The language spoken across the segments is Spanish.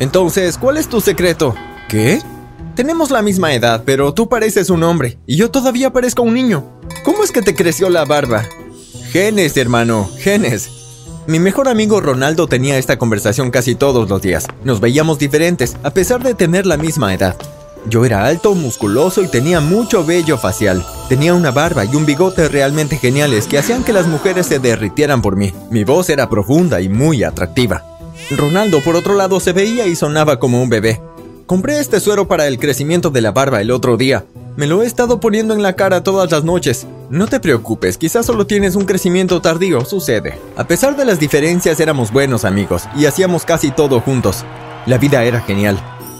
Entonces, ¿cuál es tu secreto? ¿Qué? Tenemos la misma edad, pero tú pareces un hombre y yo todavía parezco un niño. ¿Cómo es que te creció la barba? Genes, hermano, genes. Mi mejor amigo Ronaldo tenía esta conversación casi todos los días. Nos veíamos diferentes, a pesar de tener la misma edad. Yo era alto, musculoso y tenía mucho vello facial. Tenía una barba y un bigote realmente geniales que hacían que las mujeres se derritieran por mí. Mi voz era profunda y muy atractiva. Ronaldo, por otro lado, se veía y sonaba como un bebé. Compré este suero para el crecimiento de la barba el otro día. Me lo he estado poniendo en la cara todas las noches. No te preocupes, quizás solo tienes un crecimiento tardío, sucede. A pesar de las diferencias éramos buenos amigos y hacíamos casi todo juntos. La vida era genial.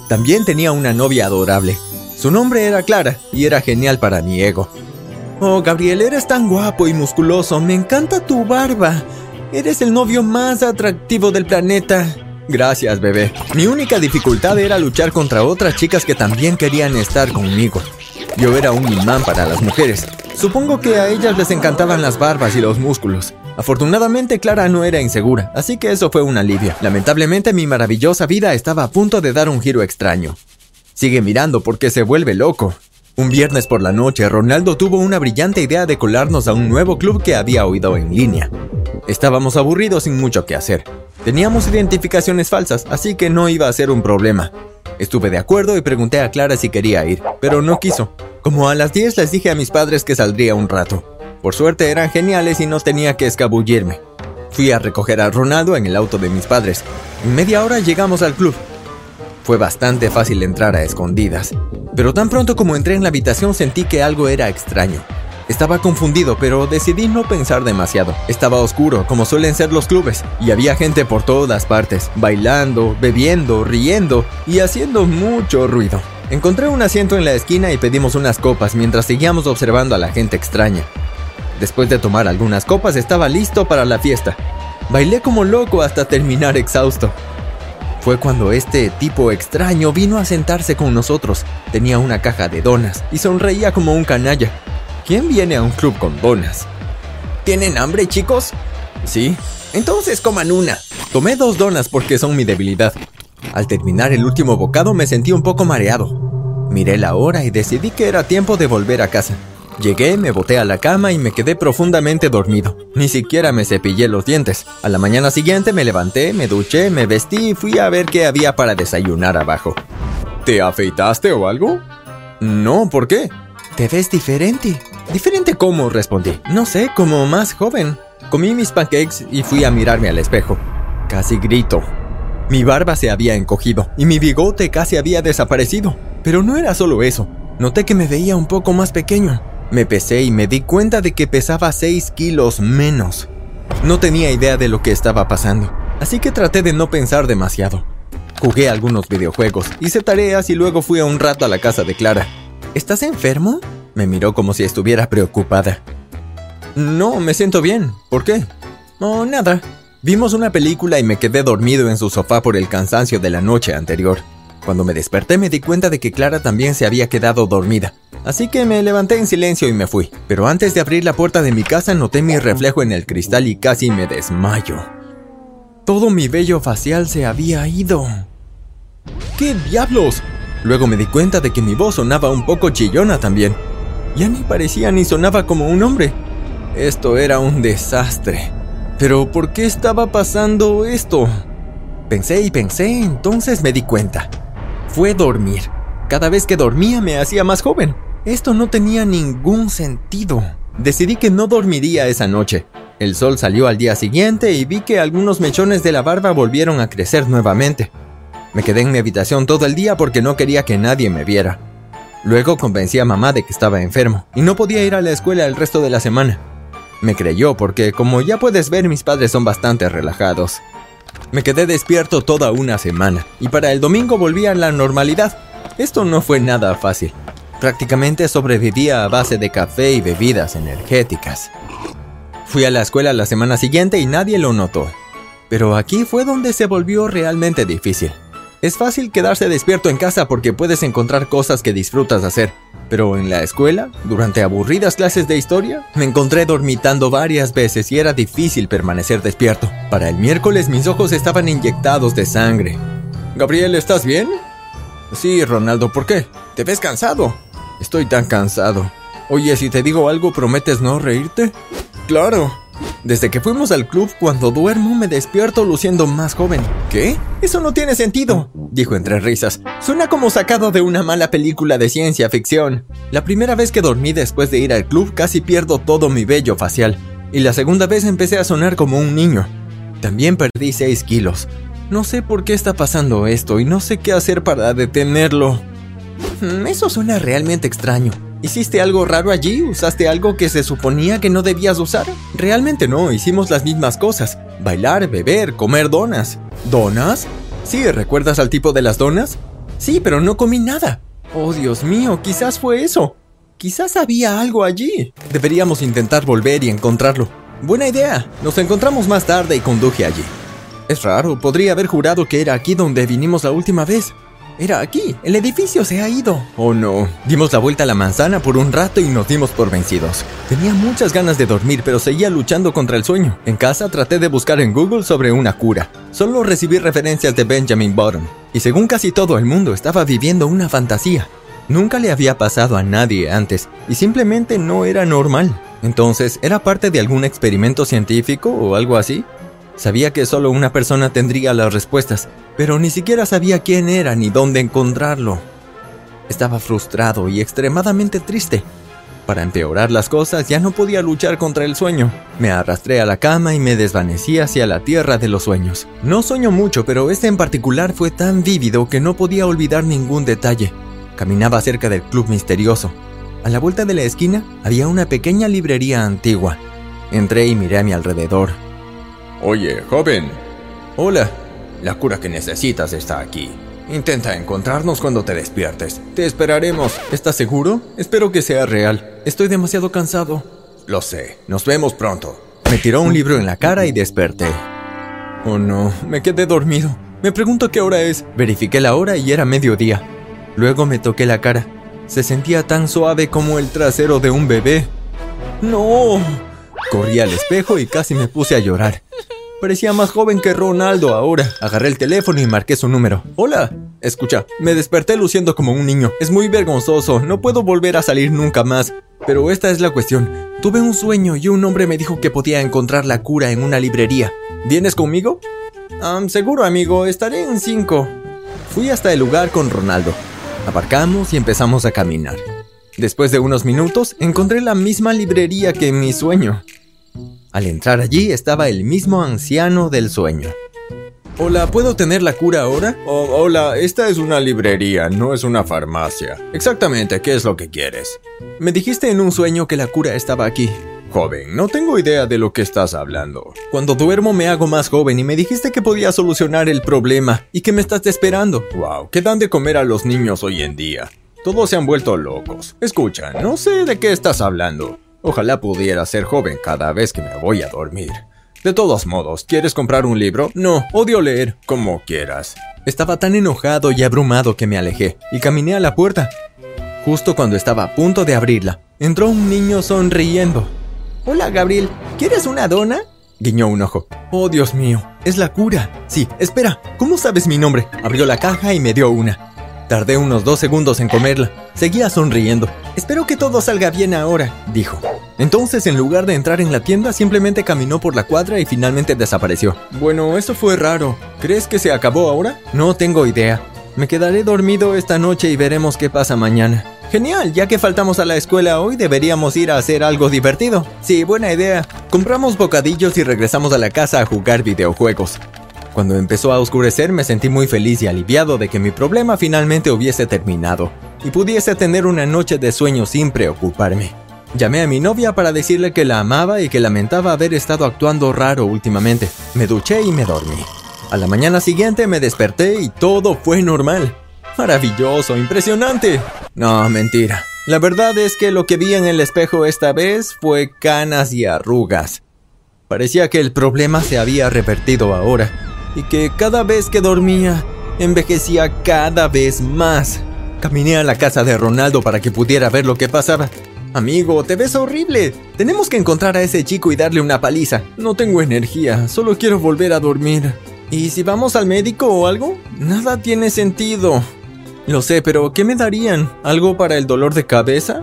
También tenía una novia adorable. Su nombre era Clara y era genial para mi ego. Oh, Gabriel, eres tan guapo y musculoso. Me encanta tu barba. Eres el novio más atractivo del planeta. Gracias, bebé. Mi única dificultad era luchar contra otras chicas que también querían estar conmigo. Yo era un imán para las mujeres. Supongo que a ellas les encantaban las barbas y los músculos. Afortunadamente Clara no era insegura, así que eso fue un alivio. Lamentablemente mi maravillosa vida estaba a punto de dar un giro extraño. Sigue mirando porque se vuelve loco. Un viernes por la noche, Ronaldo tuvo una brillante idea de colarnos a un nuevo club que había oído en línea. Estábamos aburridos sin mucho que hacer. Teníamos identificaciones falsas, así que no iba a ser un problema. Estuve de acuerdo y pregunté a Clara si quería ir, pero no quiso. Como a las 10 les dije a mis padres que saldría un rato. Por suerte eran geniales y no tenía que escabullirme. Fui a recoger a Ronaldo en el auto de mis padres. En media hora llegamos al club. Fue bastante fácil entrar a escondidas, pero tan pronto como entré en la habitación sentí que algo era extraño. Estaba confundido, pero decidí no pensar demasiado. Estaba oscuro, como suelen ser los clubes, y había gente por todas partes, bailando, bebiendo, riendo y haciendo mucho ruido. Encontré un asiento en la esquina y pedimos unas copas mientras seguíamos observando a la gente extraña. Después de tomar algunas copas estaba listo para la fiesta. Bailé como loco hasta terminar exhausto. Fue cuando este tipo extraño vino a sentarse con nosotros. Tenía una caja de donas y sonreía como un canalla. ¿Quién viene a un club con donas? ¿Tienen hambre, chicos? Sí. Entonces coman una. Tomé dos donas porque son mi debilidad. Al terminar el último bocado me sentí un poco mareado. Miré la hora y decidí que era tiempo de volver a casa. Llegué, me boté a la cama y me quedé profundamente dormido. Ni siquiera me cepillé los dientes. A la mañana siguiente me levanté, me duché, me vestí y fui a ver qué había para desayunar abajo. ¿Te afeitaste o algo? No, ¿por qué? Te ves diferente. ¿Diferente cómo? respondí. No sé, como más joven. Comí mis pancakes y fui a mirarme al espejo. Casi grito. Mi barba se había encogido y mi bigote casi había desaparecido. Pero no era solo eso. Noté que me veía un poco más pequeño. Me pesé y me di cuenta de que pesaba 6 kilos menos. No tenía idea de lo que estaba pasando, así que traté de no pensar demasiado. Jugué algunos videojuegos, hice tareas y luego fui a un rato a la casa de Clara. ¿Estás enfermo? Me miró como si estuviera preocupada. No, me siento bien. ¿Por qué? No, nada. Vimos una película y me quedé dormido en su sofá por el cansancio de la noche anterior. Cuando me desperté me di cuenta de que Clara también se había quedado dormida. Así que me levanté en silencio y me fui. Pero antes de abrir la puerta de mi casa noté mi reflejo en el cristal y casi me desmayo. Todo mi vello facial se había ido. ¿Qué diablos? Luego me di cuenta de que mi voz sonaba un poco chillona también. Ya ni parecía ni sonaba como un hombre. Esto era un desastre. Pero ¿por qué estaba pasando esto? Pensé y pensé, entonces me di cuenta. Fue dormir. Cada vez que dormía me hacía más joven. Esto no tenía ningún sentido. Decidí que no dormiría esa noche. El sol salió al día siguiente y vi que algunos mechones de la barba volvieron a crecer nuevamente. Me quedé en mi habitación todo el día porque no quería que nadie me viera. Luego convencí a mamá de que estaba enfermo y no podía ir a la escuela el resto de la semana. Me creyó porque, como ya puedes ver, mis padres son bastante relajados. Me quedé despierto toda una semana y para el domingo volví a la normalidad. Esto no fue nada fácil. Prácticamente sobrevivía a base de café y bebidas energéticas. Fui a la escuela la semana siguiente y nadie lo notó. Pero aquí fue donde se volvió realmente difícil. Es fácil quedarse despierto en casa porque puedes encontrar cosas que disfrutas hacer, pero en la escuela, durante aburridas clases de historia, me encontré dormitando varias veces y era difícil permanecer despierto. Para el miércoles mis ojos estaban inyectados de sangre. Gabriel, ¿estás bien? Sí, Ronaldo, ¿por qué? ¿Te ves cansado? Estoy tan cansado. Oye, si te digo algo, ¿prometes no reírte? Claro. Desde que fuimos al club, cuando duermo me despierto luciendo más joven. ¿Qué? Eso no tiene sentido, dijo entre risas. Suena como sacado de una mala película de ciencia ficción. La primera vez que dormí después de ir al club casi pierdo todo mi vello facial. Y la segunda vez empecé a sonar como un niño. También perdí 6 kilos. No sé por qué está pasando esto y no sé qué hacer para detenerlo. Mm, eso suena realmente extraño. ¿Hiciste algo raro allí? ¿Usaste algo que se suponía que no debías usar? Realmente no, hicimos las mismas cosas. Bailar, beber, comer donas. ¿Donas? Sí, ¿recuerdas al tipo de las donas? Sí, pero no comí nada. Oh, Dios mío, quizás fue eso. Quizás había algo allí. Deberíamos intentar volver y encontrarlo. Buena idea. Nos encontramos más tarde y conduje allí. Es raro, podría haber jurado que era aquí donde vinimos la última vez. Era aquí, el edificio se ha ido. Oh no, dimos la vuelta a la manzana por un rato y nos dimos por vencidos. Tenía muchas ganas de dormir, pero seguía luchando contra el sueño. En casa traté de buscar en Google sobre una cura. Solo recibí referencias de Benjamin Button, y según casi todo el mundo estaba viviendo una fantasía. Nunca le había pasado a nadie antes, y simplemente no era normal. Entonces, ¿era parte de algún experimento científico o algo así? Sabía que solo una persona tendría las respuestas, pero ni siquiera sabía quién era ni dónde encontrarlo. Estaba frustrado y extremadamente triste. Para empeorar las cosas ya no podía luchar contra el sueño. Me arrastré a la cama y me desvanecí hacia la tierra de los sueños. No sueño mucho, pero este en particular fue tan vívido que no podía olvidar ningún detalle. Caminaba cerca del club misterioso. A la vuelta de la esquina había una pequeña librería antigua. Entré y miré a mi alrededor. Oye, joven. Hola. La cura que necesitas está aquí. Intenta encontrarnos cuando te despiertes. Te esperaremos. ¿Estás seguro? Espero que sea real. Estoy demasiado cansado. Lo sé. Nos vemos pronto. Me tiró un libro en la cara y desperté. Oh no, me quedé dormido. Me pregunto qué hora es. Verifiqué la hora y era mediodía. Luego me toqué la cara. Se sentía tan suave como el trasero de un bebé. ¡No! Corrí al espejo y casi me puse a llorar. Parecía más joven que Ronaldo ahora. Agarré el teléfono y marqué su número. Hola. Escucha, me desperté luciendo como un niño. Es muy vergonzoso, no puedo volver a salir nunca más. Pero esta es la cuestión. Tuve un sueño y un hombre me dijo que podía encontrar la cura en una librería. ¿Vienes conmigo? seguro, amigo, estaré en cinco. Fui hasta el lugar con Ronaldo. Aparcamos y empezamos a caminar. Después de unos minutos, encontré la misma librería que en mi sueño. Al entrar allí estaba el mismo anciano del sueño. Hola, ¿puedo tener la cura ahora? Hola, esta es una librería, no es una farmacia. Exactamente, ¿qué es lo que quieres? Me dijiste en un sueño que la cura estaba aquí. Joven, no tengo idea de lo que estás hablando. Cuando duermo me hago más joven y me dijiste que podía solucionar el problema y que me estás esperando. Wow, ¿qué dan de comer a los niños hoy en día? Todos se han vuelto locos. Escucha, no sé de qué estás hablando. Ojalá pudiera ser joven cada vez que me voy a dormir. De todos modos, ¿quieres comprar un libro? No, odio leer. Como quieras. Estaba tan enojado y abrumado que me alejé y caminé a la puerta. Justo cuando estaba a punto de abrirla, entró un niño sonriendo. Hola, Gabriel. ¿Quieres una dona? Guiñó un ojo. Oh, Dios mío, es la cura. Sí, espera, ¿cómo sabes mi nombre? Abrió la caja y me dio una. Tardé unos dos segundos en comerla. Seguía sonriendo. Espero que todo salga bien ahora, dijo. Entonces, en lugar de entrar en la tienda, simplemente caminó por la cuadra y finalmente desapareció. Bueno, eso fue raro. ¿Crees que se acabó ahora? No tengo idea. Me quedaré dormido esta noche y veremos qué pasa mañana. Genial, ya que faltamos a la escuela hoy, deberíamos ir a hacer algo divertido. Sí, buena idea. Compramos bocadillos y regresamos a la casa a jugar videojuegos. Cuando empezó a oscurecer me sentí muy feliz y aliviado de que mi problema finalmente hubiese terminado y pudiese tener una noche de sueño sin preocuparme. Llamé a mi novia para decirle que la amaba y que lamentaba haber estado actuando raro últimamente. Me duché y me dormí. A la mañana siguiente me desperté y todo fue normal. Maravilloso, impresionante. No, mentira. La verdad es que lo que vi en el espejo esta vez fue canas y arrugas. Parecía que el problema se había revertido ahora y que cada vez que dormía envejecía cada vez más. Caminé a la casa de Ronaldo para que pudiera ver lo que pasaba. Amigo, te ves horrible. Tenemos que encontrar a ese chico y darle una paliza. No tengo energía, solo quiero volver a dormir. ¿Y si vamos al médico o algo? Nada tiene sentido. Lo sé, pero ¿qué me darían? ¿Algo para el dolor de cabeza?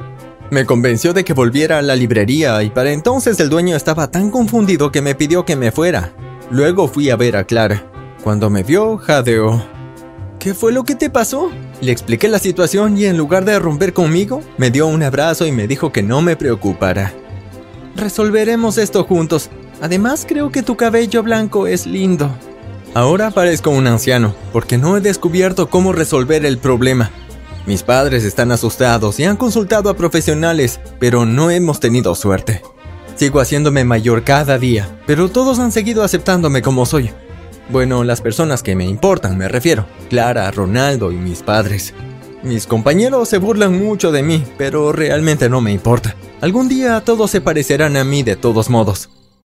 Me convenció de que volviera a la librería y para entonces el dueño estaba tan confundido que me pidió que me fuera. Luego fui a ver a Clara. Cuando me vio, jadeó. ¿Qué fue lo que te pasó? Le expliqué la situación y en lugar de romper conmigo, me dio un abrazo y me dijo que no me preocupara. Resolveremos esto juntos. Además, creo que tu cabello blanco es lindo. Ahora parezco un anciano, porque no he descubierto cómo resolver el problema. Mis padres están asustados y han consultado a profesionales, pero no hemos tenido suerte. Sigo haciéndome mayor cada día, pero todos han seguido aceptándome como soy. Bueno, las personas que me importan, me refiero. Clara, Ronaldo y mis padres. Mis compañeros se burlan mucho de mí, pero realmente no me importa. Algún día todos se parecerán a mí de todos modos.